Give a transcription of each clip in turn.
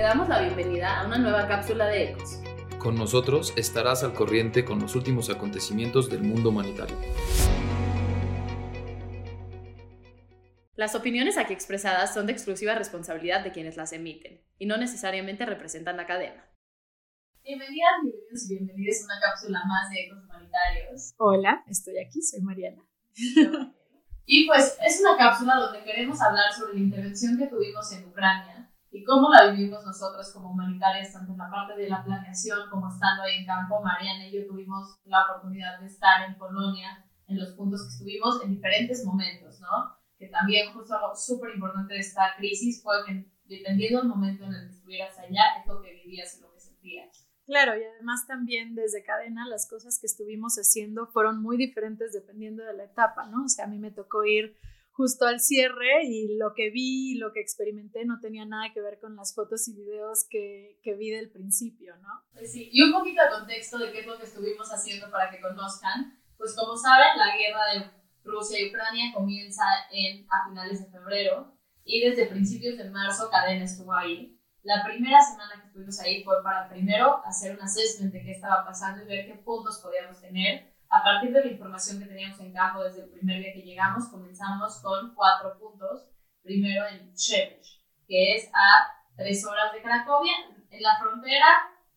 te damos la bienvenida a una nueva cápsula de Ecos. Con nosotros estarás al corriente con los últimos acontecimientos del mundo humanitario. Las opiniones aquí expresadas son de exclusiva responsabilidad de quienes las emiten y no necesariamente representan la cadena. Bienvenidas, bienvenidos y bienvenidos a una cápsula más de Ecos Humanitarios. Hola, estoy aquí, soy Mariana. Y pues es una cápsula donde queremos hablar sobre la intervención que tuvimos en Ucrania y cómo la vivimos nosotros como humanitarias, tanto en la parte de la planeación como estando ahí en campo. Mariana y yo tuvimos la oportunidad de estar en Polonia en los puntos que estuvimos en diferentes momentos, ¿no? Que también justo algo súper importante de esta crisis fue que dependiendo del momento en el que estuvieras allá, es lo que vivías y lo que sentías. Claro, y además también desde cadena las cosas que estuvimos haciendo fueron muy diferentes dependiendo de la etapa, ¿no? O sea, a mí me tocó ir justo al cierre y lo que vi y lo que experimenté no tenía nada que ver con las fotos y videos que, que vi del principio, ¿no? Pues sí, y un poquito de contexto de qué es lo que estuvimos haciendo para que conozcan. Pues como saben, la guerra de Rusia y Ucrania comienza en, a finales de febrero y desde principios de marzo Cadena estuvo ahí. La primera semana que estuvimos ahí fue para primero hacer un assessment de qué estaba pasando y ver qué puntos podíamos tener. A partir de la información que teníamos en campo desde el primer día que llegamos, comenzamos con cuatro puntos. Primero en Przemyśl, que es a tres horas de Cracovia, en la frontera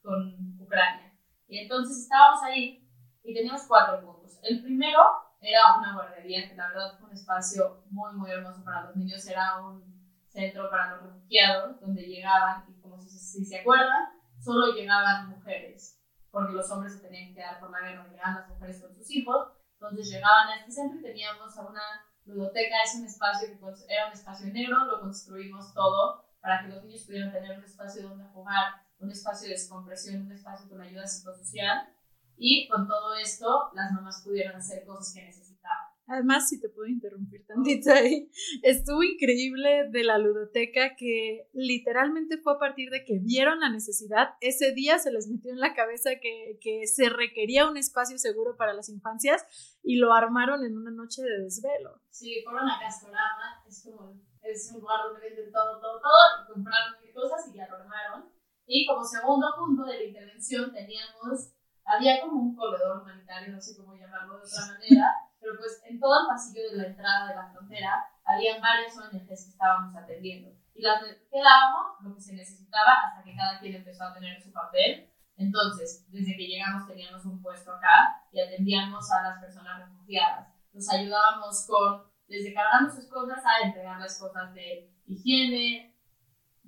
con Ucrania. Y entonces estábamos ahí y teníamos cuatro puntos. El primero era una guardería, que la verdad fue un espacio muy, muy hermoso para los niños. Era un centro para los refugiados, donde llegaban, y como si, si, se acuerdan, solo llegaban mujeres, porque los hombres se tenían que quedar por la guerra, llegaban las mujeres con sus hijos, entonces llegaban a este centro y teníamos una ludoteca, es un espacio que era un espacio negro, lo construimos todo para que los niños pudieran tener un espacio donde jugar, un espacio de descompresión, un espacio con ayuda psicosocial, y con todo esto las mamás pudieron hacer cosas que necesitaban. Además, si te puedo interrumpir tantito ahí, estuvo increíble de la ludoteca que literalmente fue a partir de que vieron la necesidad, ese día se les metió en la cabeza que, que se requería un espacio seguro para las infancias y lo armaron en una noche de desvelo. Sí, fueron a Castorama, es como, es un lugar donde venden todo, todo, todo, y compraron cosas y ya lo armaron. Y como segundo punto de la intervención teníamos, había como un corredor humanitario, no sé cómo llamarlo de otra manera, pero pues en todo el pasillo de la entrada de la frontera habían varias ONGs que estábamos atendiendo y las quedábamos lo que se necesitaba hasta que cada quien empezó a tener su papel. Entonces, desde que llegamos teníamos un puesto acá y atendíamos a las personas refugiadas. Nos ayudábamos con, desde cargando sus cosas a entregarles cosas de higiene.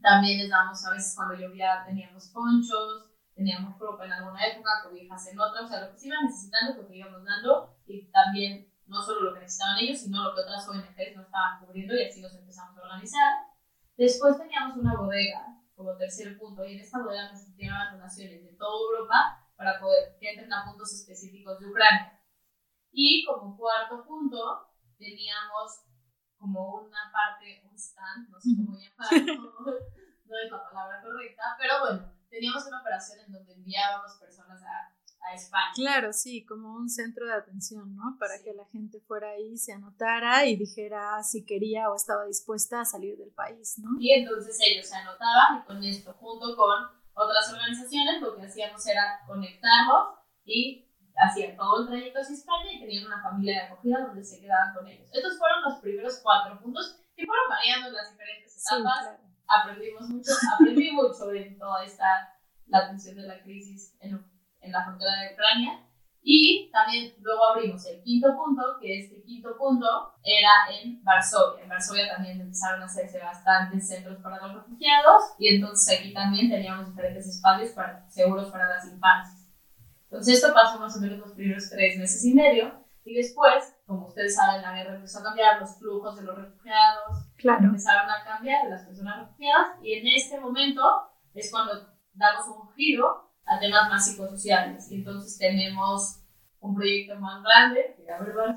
También les damos, a veces cuando llovía teníamos ponchos, teníamos ropa en alguna época, cobijas en otra, o sea, lo que se iba necesitando, lo que íbamos dando, y también no solo lo que necesitaban ellos, sino lo que otras ONGs no estaban cubriendo, y así nos empezamos a organizar. Después teníamos una bodega como tercer punto, y en esta bodega nos llegaban donaciones de toda Europa para poder que entren a puntos específicos de Ucrania. Y como cuarto punto, teníamos como una parte, un stand, no sé cómo llamarlo, no es la palabra correcta, pero bueno, teníamos una operación en donde enviábamos personas a, a España. Claro, sí, como un centro de atención, ¿no? Para sí. que la gente fuera ahí, se anotara y dijera si quería o estaba dispuesta a salir del país, ¿no? Y entonces ellos se anotaban y con esto, junto con otras organizaciones, lo que hacíamos era conectarlos y hacían todo el trayecto hacia España y tenían una familia de acogida donde se quedaban con ellos. Estos fueron los primeros cuatro puntos que fueron variando en las diferentes etapas. Sí, claro aprendimos mucho, aprendí mucho en toda esta, la atención de la crisis en, en la frontera de Ucrania. Y también luego abrimos el quinto punto, que este quinto punto era en Varsovia. En Varsovia también empezaron a hacerse bastantes centros para los refugiados y entonces aquí también teníamos diferentes espacios para, seguros para las infancias. Entonces esto pasó más o menos los primeros tres meses y medio y después, como ustedes saben, la guerra empezó a cambiar, los flujos de los refugiados claro. empezaron a cambiar las personas refugiadas y en este momento es cuando damos un giro a temas más psicosociales. Y entonces tenemos un proyecto más grande, que la verdad...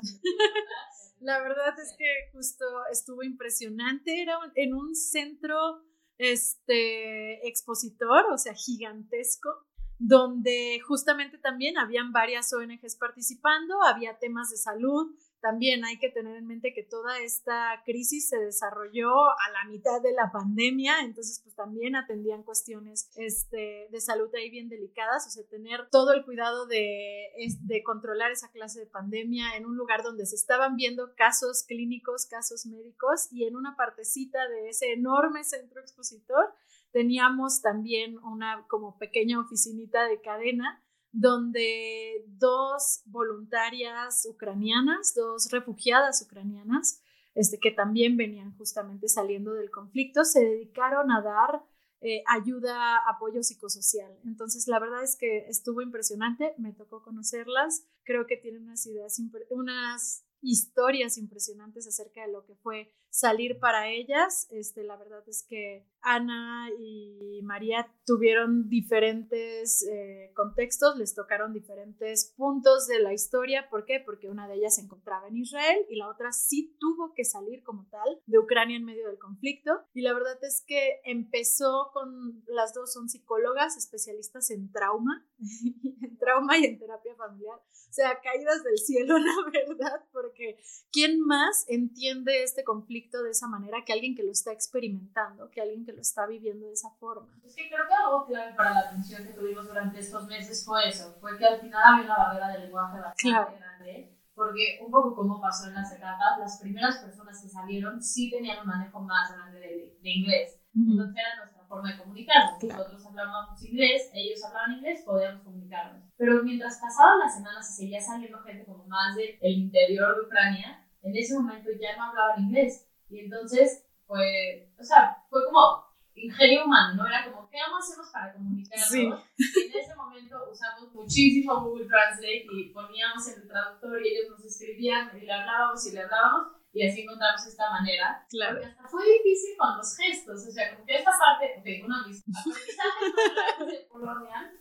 la verdad es que justo estuvo impresionante, era en un centro este, expositor, o sea, gigantesco, donde justamente también habían varias ONGs participando, había temas de salud, también hay que tener en mente que toda esta crisis se desarrolló a la mitad de la pandemia, entonces pues también atendían cuestiones este, de salud ahí bien delicadas, o sea, tener todo el cuidado de, de controlar esa clase de pandemia en un lugar donde se estaban viendo casos clínicos, casos médicos y en una partecita de ese enorme centro expositor teníamos también una como pequeña oficinita de cadena donde dos voluntarias ucranianas, dos refugiadas ucranianas, este, que también venían justamente saliendo del conflicto, se dedicaron a dar eh, ayuda, apoyo psicosocial. Entonces, la verdad es que estuvo impresionante, me tocó conocerlas, creo que tienen unas ideas, unas historias impresionantes acerca de lo que fue salir para ellas. Este, la verdad es que Ana y María tuvieron diferentes eh, contextos, les tocaron diferentes puntos de la historia. ¿Por qué? Porque una de ellas se encontraba en Israel y la otra sí tuvo que salir como tal de Ucrania en medio del conflicto. Y la verdad es que empezó con, las dos son psicólogas, especialistas en trauma, en trauma y en terapia familiar. O sea, caídas del cielo, la verdad, porque ¿quién más entiende este conflicto? de esa manera que alguien que lo está experimentando, que alguien lo está viviendo de esa forma. Es que creo que algo clave para la atención que tuvimos durante estos meses fue eso, fue que al final había una barrera de lenguaje bastante grande, porque un poco como pasó en las etapas, las primeras personas que salieron sí tenían un manejo más grande de, de inglés, entonces era nuestra forma de comunicarnos. Nosotros hablábamos inglés, ellos hablaban inglés, podíamos comunicarnos. Pero mientras pasaban las semanas y seguía saliendo gente como más del interior de Ucrania, en ese momento ya no hablaban inglés. Y entonces, fue, o sea, fue como ingenio humano, ¿no? Era como, ¿qué hacemos para comunicarnos? Y en ese momento usamos muchísimo Google Translate y poníamos en el traductor y ellos nos escribían y le hablábamos y le hablábamos y así encontramos esta manera. Claro. Y hasta fue difícil con los gestos, o sea, como que esta parte, ok, uno de mis aprendizajes de Polonia,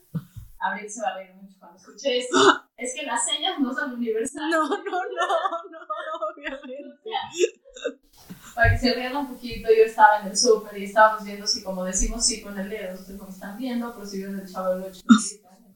Abril se va a reír mucho cuando escuche esto, es que las señas no son universales. No, no, no, no, obviamente para que se vean un poquito, yo estaba en el súper y estábamos viendo si como decimos sí con el dedo, ustedes como están viendo, pero si el chavo del 8,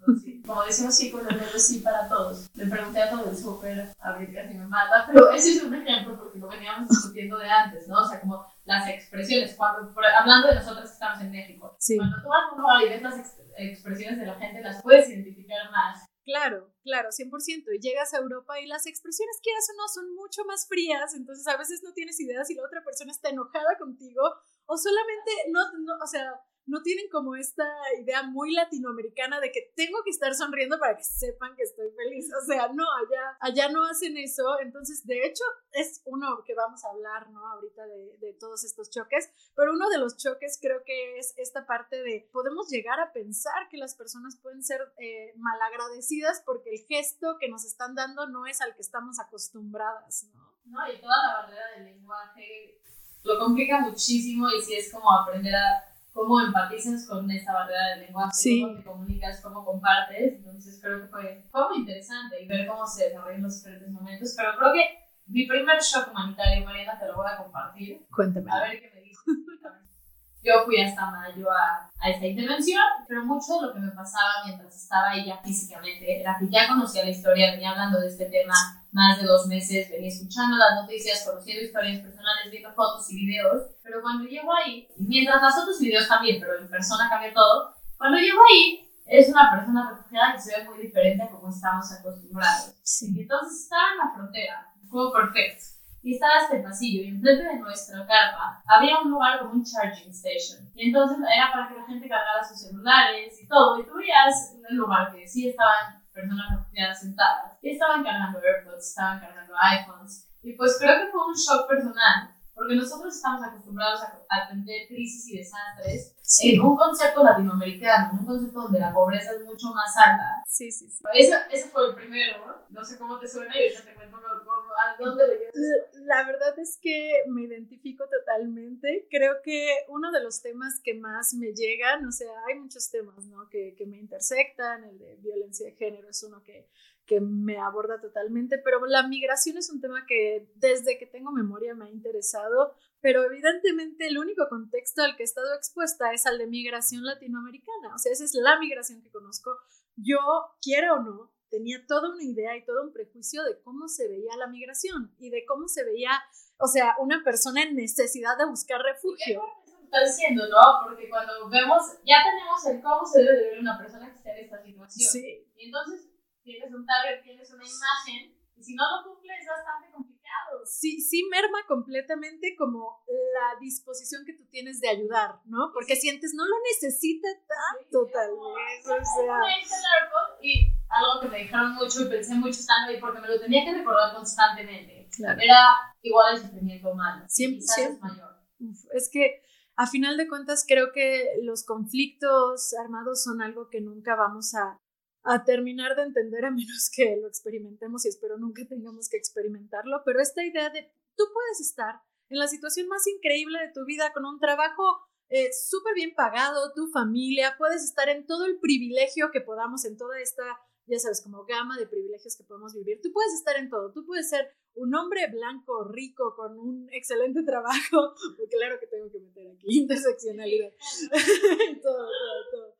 como decimos sí con el dedo, sí para todos. Le pregunté a todo el súper, a ver casi me mata, pero ese es un ejemplo porque lo veníamos discutiendo de antes, ¿no? O sea, como las expresiones, cuando, hablando de nosotros que estamos en México, cuando tú vas a un lugar y ves las expresiones de la gente, las puedes identificar más Claro, claro, 100%. Y llegas a Europa y las expresiones, quieras o no, son mucho más frías, entonces a veces no tienes idea si la otra persona está enojada contigo o solamente no, no o sea, no tienen como esta idea muy latinoamericana de que tengo que estar sonriendo para que sepan que estoy feliz. O sea, no, allá, allá no hacen eso. Entonces, de hecho, es uno que vamos a hablar, ¿no? Ahorita de, de todos estos choques, pero uno de los choques creo que es esta parte de podemos llegar a pensar que las personas pueden ser eh, malagradecidas porque el gesto que nos están dando no es al que estamos acostumbradas, ¿no? No, y toda la barrera del lenguaje lo complica muchísimo y si es como aprender a cómo empatizas con esta barrera del lenguaje, cómo te comunicas, cómo compartes. Entonces creo que fue, fue muy interesante y ver cómo se desarrollan los diferentes momentos. Pero creo que mi primer shock humanitario, Mariana, te lo voy a compartir. Cuéntame. A ver qué me. Yo fui hasta mayo a, a, esta intervención, pero mucho de lo que me pasaba mientras estaba ahí ya físicamente era que ya conocía la historia, venía hablando de este tema más de dos meses, venía escuchando las noticias, conociendo historias personales, viendo fotos y videos, pero cuando llego ahí, mientras las fotos y videos también, pero en persona cambia todo, cuando llego ahí es una persona refugiada que se ve muy diferente a como estamos acostumbrados. Sí. Entonces estaba en la frontera, fue perfecto y estaba este pasillo y enfrente de nuestra carpa había un lugar como un charging station. Y entonces era para que la gente cargara sus celulares y todo y tú veías un lugar que sí estaban personas refugiadas sentadas y estaban cargando AirPods, estaban cargando iPhones y pues creo que fue un shock personal porque nosotros estamos acostumbrados a atender crisis y desastres en un concepto latinoamericano, en un concepto donde la pobreza es mucho más alta. Sí, sí, sí. Ese, ese fue el primero, no sé cómo te suena y ya te cuento a dónde lo llevas. La verdad es que me identifico totalmente. Creo que uno de los temas que más me llegan, o sea, hay muchos temas, ¿no? Que, que me intersectan, el de violencia de género es uno que que me aborda totalmente, pero la migración es un tema que desde que tengo memoria me ha interesado, pero evidentemente el único contexto al que he estado expuesta es al de migración latinoamericana, o sea, esa es la migración que conozco. Yo, quiera o no, tenía toda una idea y todo un prejuicio de cómo se veía la migración y de cómo se veía, o sea, una persona en necesidad de buscar refugio. Está diciendo, ¿no? Porque cuando vemos, ya tenemos el cómo se debe de ver una persona que está en esta situación. Sí. Y entonces tienes un target, tienes una imagen, y si no lo cumples es bastante complicado. Sí, sí merma completamente como la disposición que tú tienes de ayudar, ¿no? Porque sientes, no lo necesita tanto, tal vez, o sea... Y algo que me dijeron mucho y pensé mucho estando ahí, porque me lo tenía que recordar constantemente, Claro. era igual el sufrimiento humano. Siempre, siempre. es mayor. Uf, es que a final de cuentas creo que los conflictos armados son algo que nunca vamos a, a terminar de entender a menos que lo experimentemos y espero nunca tengamos que experimentarlo, pero esta idea de tú puedes estar en la situación más increíble de tu vida con un trabajo eh, súper bien pagado, tu familia, puedes estar en todo el privilegio que podamos, en toda esta, ya sabes, como gama de privilegios que podemos vivir, tú puedes estar en todo, tú puedes ser un hombre blanco, rico, con un excelente trabajo, porque claro que tengo que meter aquí interseccionalidad, todo, todo, todo.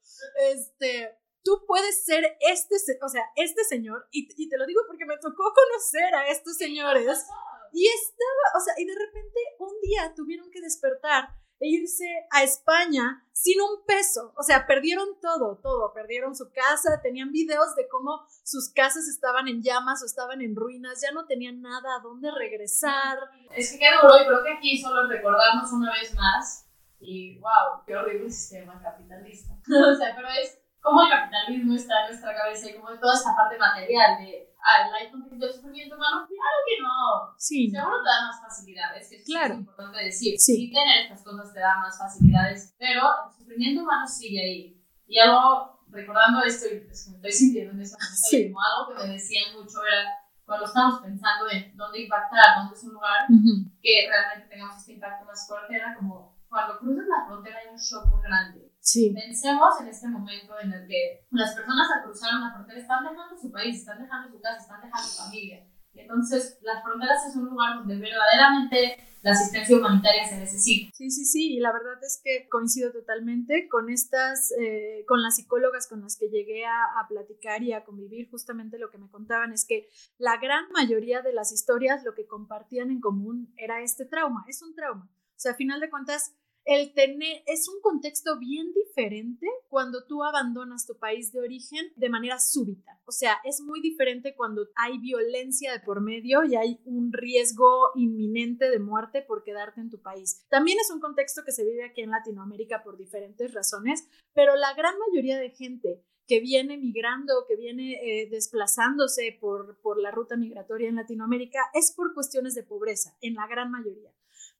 Este, tú puedes ser este, o sea, este señor, y, y te lo digo porque me tocó conocer a estos señores, y estaba, o sea, y de repente un día tuvieron que despertar e irse a España sin un peso. O sea, perdieron todo, todo. Perdieron su casa, tenían videos de cómo sus casas estaban en llamas o estaban en ruinas, ya no tenían nada a dónde regresar. Es que qué duro, y creo que aquí solo recordarnos una vez más, y wow, qué horrible sistema capitalista. o sea, pero es como el capitalismo está en nuestra cabeza y como toda esta parte material de, ah, el iPhone del sufrimiento humano, claro que no. Sí, Seguro te da más facilidades, que eso Claro. es importante decir. Sí. Sí. tener estas cosas te da más facilidades, pero el sufrimiento humano sigue ahí. Y algo, recordando esto, y es que me estoy sintiendo en ese momento, Sí. como algo que me decían mucho era, cuando estamos pensando en dónde impactar, dónde es un lugar, Ujú. que realmente tengamos este impacto más fuerte, era como cuando cruzas la frontera hay un shock muy grande. Sí, Pensemos en este momento en el que las personas al cruzar una frontera están dejando su país, están dejando su casa, están dejando su familia. Y entonces las fronteras es un lugar donde verdaderamente la asistencia humanitaria se necesita. Sí, sí, sí, y la verdad es que coincido totalmente con estas, eh, con las psicólogas con las que llegué a, a platicar y a convivir, justamente lo que me contaban es que la gran mayoría de las historias lo que compartían en común era este trauma, es un trauma. O sea, a final de cuentas, el tener, es un contexto bien diferente cuando tú abandonas tu país de origen de manera súbita. O sea, es muy diferente cuando hay violencia de por medio y hay un riesgo inminente de muerte por quedarte en tu país. También es un contexto que se vive aquí en Latinoamérica por diferentes razones, pero la gran mayoría de gente que viene migrando, que viene eh, desplazándose por, por la ruta migratoria en Latinoamérica, es por cuestiones de pobreza, en la gran mayoría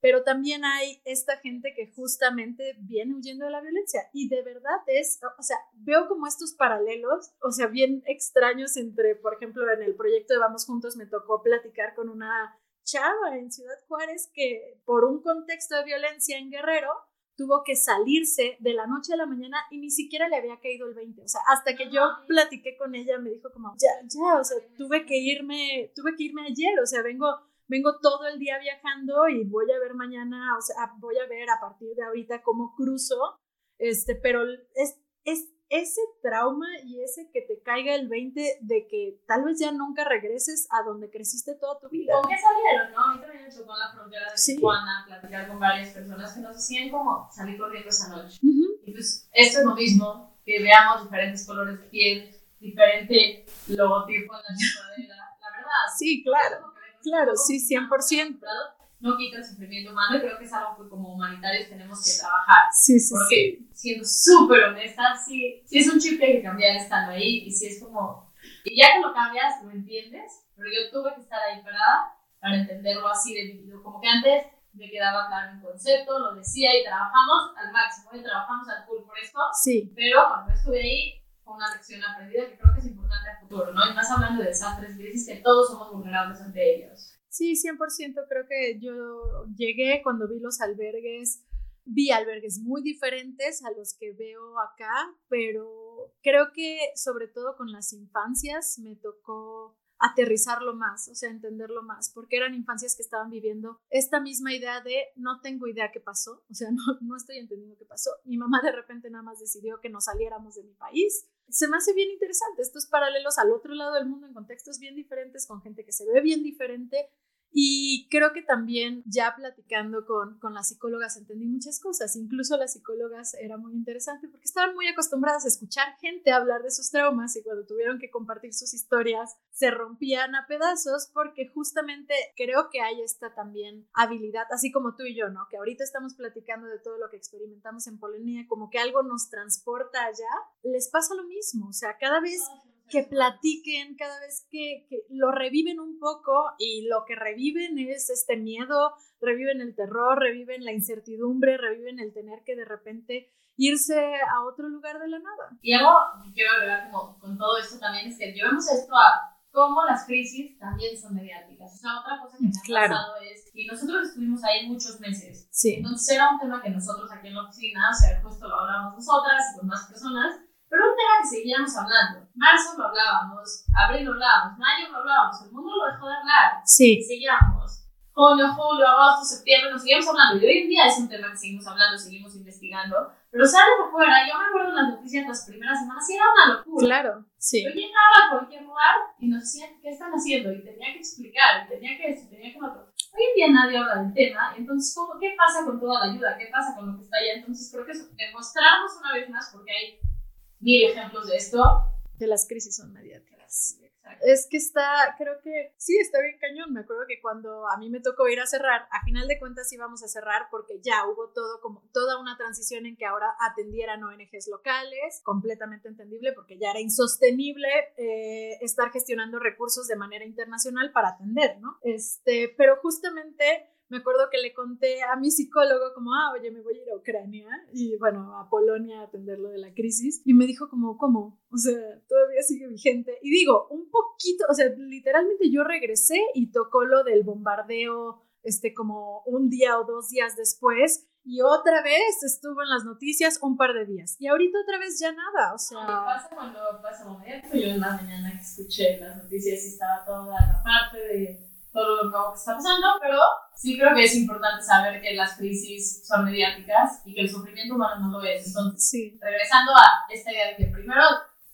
pero también hay esta gente que justamente viene huyendo de la violencia y de verdad es, o sea, veo como estos paralelos, o sea, bien extraños entre, por ejemplo, en el proyecto de Vamos Juntos me tocó platicar con una chava en Ciudad Juárez que por un contexto de violencia en Guerrero tuvo que salirse de la noche a la mañana y ni siquiera le había caído el 20, o sea, hasta que yo platiqué con ella me dijo como, ya, ya, o sea, tuve que irme, tuve que irme ayer, o sea, vengo vengo todo el día viajando y voy a ver mañana, o sea, voy a ver a partir de ahorita cómo cruzo, este, pero es, es ese trauma y ese que te caiga el 20 de que tal vez ya nunca regreses a donde creciste toda tu vida. ¿Con qué salieron, no? A mí también me tocó en la frontera de Sí. Tijuana platicar con varias personas que nos hacían como salir corriendo esa noche. Ujú. Y pues esto es lo mismo, que veamos diferentes colores de piel, diferente logotipo en la sudadera, la verdad. Sí, claro, claro, sí, como 100%. No quita el sufrimiento humano y creo que es algo que como humanitarios tenemos que trabajar. Sí, sí, sí. Porque siendo súper honesta, sí, sí es un chip que hay que cambiar estando ahí y sí es como... Y ya que lo cambias, lo entiendes, pero yo tuve que estar ahí parada para entenderlo así de vívido. Como que antes me quedaba claro un concepto, lo decía y trabajamos al máximo y trabajamos al full por esto, Sí, pero cuando estuve ahí una lección aprendida que creo que es importante a futuro, ¿no? Y más hablando de desastres, crisis, que todos somos vulnerables ante ellos. Sí, 100%. Creo que yo llegué cuando vi los albergues, vi albergues muy diferentes a los que veo acá, pero creo que sobre todo con las infancias me tocó aterrizarlo más, o sea, entenderlo más, porque eran infancias que estaban viviendo esta misma idea de no tengo idea qué pasó, o sea, no, no estoy entendiendo qué pasó. Mi mamá de repente nada más decidió que nos saliéramos de mi país se me hace bien interesante. Estos paralelos al otro lado del mundo en contextos bien diferentes, con gente que se ve bien diferente y creo que también ya platicando con, con, las psicólogas entendí muchas cosas. Incluso las psicólogas era muy interesante porque estaban muy acostumbradas a escuchar gente hablar de sus traumas y cuando tuvieron que compartir sus historias se rompían a pedazos porque justamente creo que hay esta también habilidad, así como tú y yo, ¿no? Que ahorita estamos platicando de todo lo que experimentamos en Polonia, como que algo nos transporta allá, les pasa lo mismo. O sea, cada vez que platiquen cada vez que, lo reviven un poco y lo que reviven es este miedo, reviven el terror, reviven la incertidumbre, reviven el tener que de repente irse a otro lugar de la nada. Y algo que quiero agregar como con todo esto también es que llevamos esto a cómo las crisis también son mediáticas. O sea, otra cosa que me ha pasado es, y nosotros estuvimos ahí muchos meses, sí. entonces era un tema que nosotros aquí en la oficina, o sea, justo lo hablábamos nosotras y con más personas, pero un tema que seguíamos hablando. Marzo lo hablábamos, abril lo hablábamos, mayo lo hablábamos, el mundo lo dejó de hablar. Sí. seguíamos. Junio, julio, agosto, septiembre, nos seguimos hablando. Y hoy en día es un tema que seguimos hablando, seguimos investigando. Pero sales afuera, yo me acuerdo en las noticias las primeras semanas y era una locura. Claro, sí. Yo llegaba a cualquier lugar y nos decían, ¿qué están haciendo? Y tenía que explicar, y tenía que esto, tenía que lo otro. Hoy en día nadie habla del tema, entonces, ¿cómo, ¿qué pasa con toda la ayuda? ¿Qué pasa con lo que está allá? Entonces, creo que es demostrarnos una vez más, porque hay mil ejemplos de esto. Que las crisis son mediáticas. Es que está, creo que sí, está bien cañón. Me acuerdo que cuando a mí me tocó ir a cerrar, a final de cuentas íbamos a cerrar porque ya hubo todo como toda una transición en que ahora atendieran ONGs locales, completamente entendible porque ya era insostenible eh, estar gestionando recursos de manera internacional para atender, ¿no? Este, pero justamente me acuerdo que le conté a mi psicólogo como, ah, oye, me voy a ir a Ucrania y bueno, a Polonia a atender lo de la crisis. Y me dijo como, ¿cómo? O sea, todavía sigue vigente. Y digo, un poquito, o sea, literalmente yo regresé y tocó lo del bombardeo, este, como un día o dos días después. Y otra vez estuvo en las noticias un par de días. Y ahorita otra vez ya nada, o sea... ¿Qué pasa cuando pasa momento? Yo en la mañana que escuché las noticias y estaba toda la parte de todo lo que está pasando, pero sí creo que es importante saber que las crisis son mediáticas y que el sufrimiento humano no lo es. Entonces, regresando a esta idea de que primero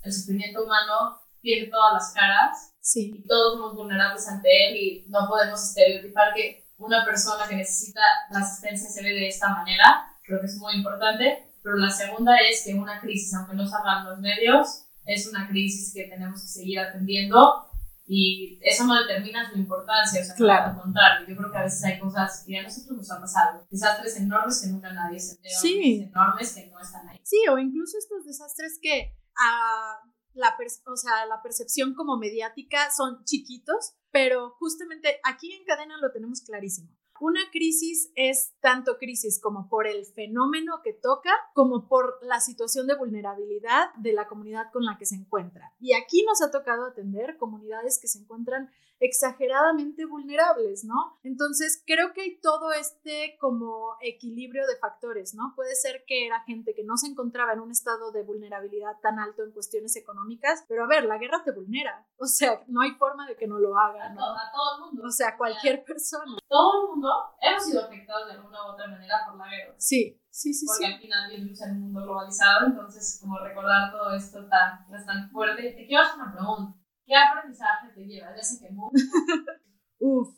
el sufrimiento humano tiene todas las caras sí. y todos somos vulnerables ante él y no podemos estereotipar que una persona que necesita la asistencia se ve de esta manera, creo que es muy importante. Pero la segunda es que una crisis, aunque no salgan los medios, es una crisis que tenemos que seguir atendiendo y eso no determina su importancia, o sea, claro. al contrario, yo creo que a veces hay cosas que a nosotros nos han pasado, desastres enormes que nunca nadie se entera, sí. enormes que no están ahí. Sí, o incluso estos desastres que a la, o sea, la percepción como mediática son chiquitos, pero justamente aquí en cadena lo tenemos clarísimo. Una crisis es tanto crisis como por el fenómeno que toca, como por la situación de vulnerabilidad de la comunidad con la que se encuentra. Y aquí nos ha tocado atender comunidades que se encuentran exageradamente vulnerables, ¿no? Entonces, creo que hay todo este como equilibrio de factores, ¿no? Puede ser que era gente que no se encontraba en un estado de vulnerabilidad tan alto en cuestiones económicas, pero a ver, la guerra te vulnera, o sea, no hay forma de que no lo haga, ¿no? A, todo el mundo. O sea, cualquier persona. Todo el mundo hemos sido afectados de alguna u otra manera por la guerra. Sí, sí, sí. Porque al final vivimos en un mundo globalizado, entonces como recordar todo esto tan, tan fuerte. Te quiero hacer una pregunta. ¿Qué aprendizaje te llevas? Uf,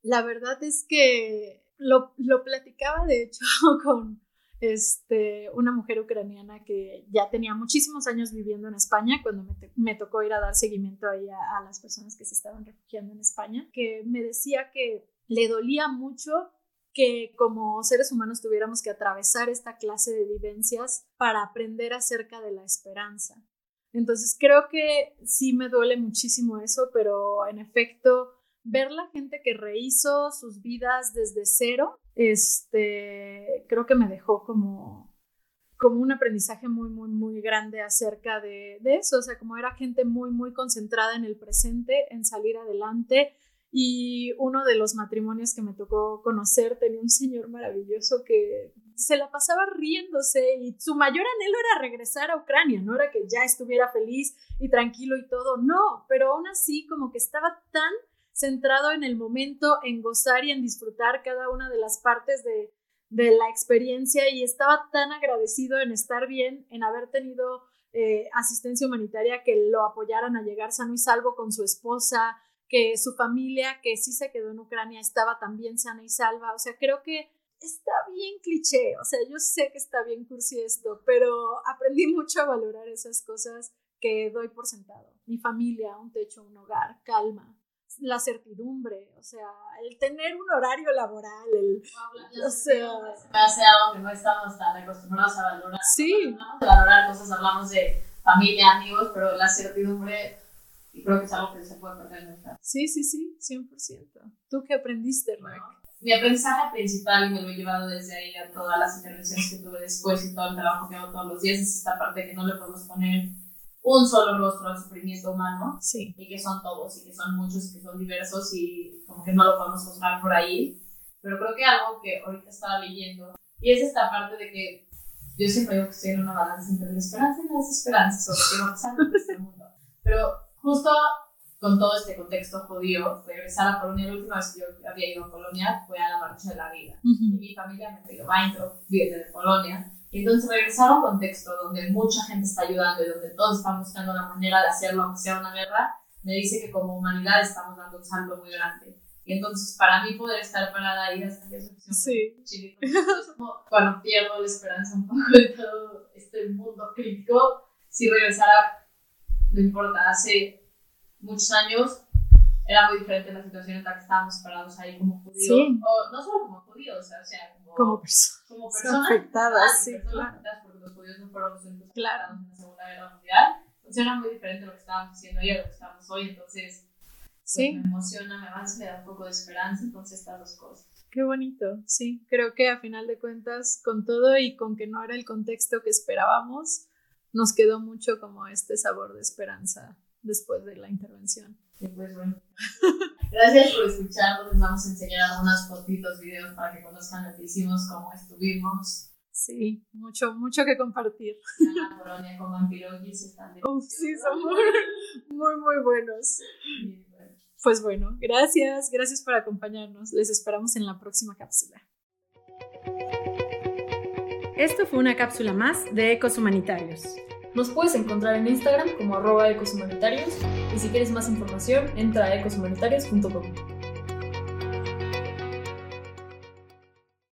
la verdad es que lo, lo platicaba de hecho con este, una mujer ucraniana que ya tenía muchísimos años viviendo en España cuando me, me tocó ir a dar seguimiento ahí a, a las personas que se estaban refugiando en España, que me decía que le dolía mucho que como seres humanos tuviéramos que atravesar esta clase de vivencias para aprender acerca de la esperanza. Entonces creo que sí me duele muchísimo eso, pero en efecto, ver la gente que rehizo sus vidas desde cero, este, creo que me dejó como, como un aprendizaje muy, muy, muy grande acerca de, de eso. O sea, como era gente muy, muy concentrada en el presente, en salir adelante, y uno de los matrimonios que me tocó conocer tenía un señor maravilloso que se la pasaba riéndose y su mayor anhelo era regresar a Ucrania, no era que ya estuviera feliz y tranquilo y todo, no, pero aún así como que estaba tan centrado en el momento, en gozar y en disfrutar cada una de las partes de, de la experiencia y estaba tan agradecido en estar bien, en haber tenido eh, asistencia humanitaria que lo apoyaran a llegar sano y salvo con su esposa, que su familia, que sí se quedó en Ucrania, estaba también sana y salva. O sea, creo que está bien cliché, o sea, yo sé que está bien cursi esto, pero aprendí mucho a valorar esas cosas que doy por sentado. Mi familia, un techo, un hogar, calma, la certidumbre, o sea, el tener un horario laboral, el, o sea, hace algo que no estamos tan acostumbrados a valorar. Sí. Hablamos de valorar cosas, hablamos de familia, amigos, pero la certidumbre creo que es algo que se puede perder en nuestra. Sí, sí, sí, 100%. ¿Tú qué aprendiste, Rack? mi aprendizaje principal, y me lo he llevado desde ahí a todas las intervenciones que tuve después y todo el trabajo que hago todos los días, es esta parte que no le podemos poner un solo rostro al sufrimiento humano sí. y que son todos y que son muchos y que son diversos y como que no lo podemos juzgar por ahí. Pero creo que algo que ahorita estaba leyendo y es esta parte de que yo siempre digo que estoy en una balanza entre la esperanza y la desesperanza sobre qué va a pasar en este mundo. Pero justo con todo este contexto judío, regresar a Polonia, la última vez que yo había ido a Polonia fue a la Marcha de la Vida. Y mi familia me trajo Weintraub, viene de Polonia. Y entonces regresar a un contexto donde mucha gente está ayudando y donde todos están buscando la manera de hacerlo, aunque sea una guerra, me dice que como humanidad estamos dando un salto muy grande. Y entonces para mí poder estar parada ahí hasta que es sí. como cuando pierdo la esperanza un poco de todo este mundo crítico, si regresara, no importa, hace muchos años era muy diferente la situación en la que estábamos parados ahí como judíos, sí. o no solo como judíos, o sea, como, como, perso como personas afectadas, sí, personas claro. afectadas porque los judíos no fueron los únicos Claro. en la Segunda Guerra Mundial. Entonces era muy diferente lo que estábamos haciendo ayer a lo que estamos hoy, entonces pues, Sí, me emociona, me avanza, me da un poco de esperanza, entonces estas dos cosas. qué bonito. Sí, creo que a final de cuentas, con todo y con que no era el contexto que esperábamos, nos quedó mucho como este sabor de esperanza después de la intervención. Y pues bueno, gracias por escucharnos, les vamos a enseñar algunas fotitos, videos para que conozcan lo que hicimos, cómo estuvimos. Sí, mucho, mucho que compartir. La colonia con vampiroquis están de... Uf, sí, son muy, muy, muy buenos. Bueno, Pues bueno, gracias, gracias por acompañarnos. Les esperamos en la próxima cápsula. Esto fue una cápsula más de Ecos Humanitarios. Nos puedes encontrar en Instagram como arroba ecoshumanitarios y si quieres más información entra a ecoshumanitarios.com.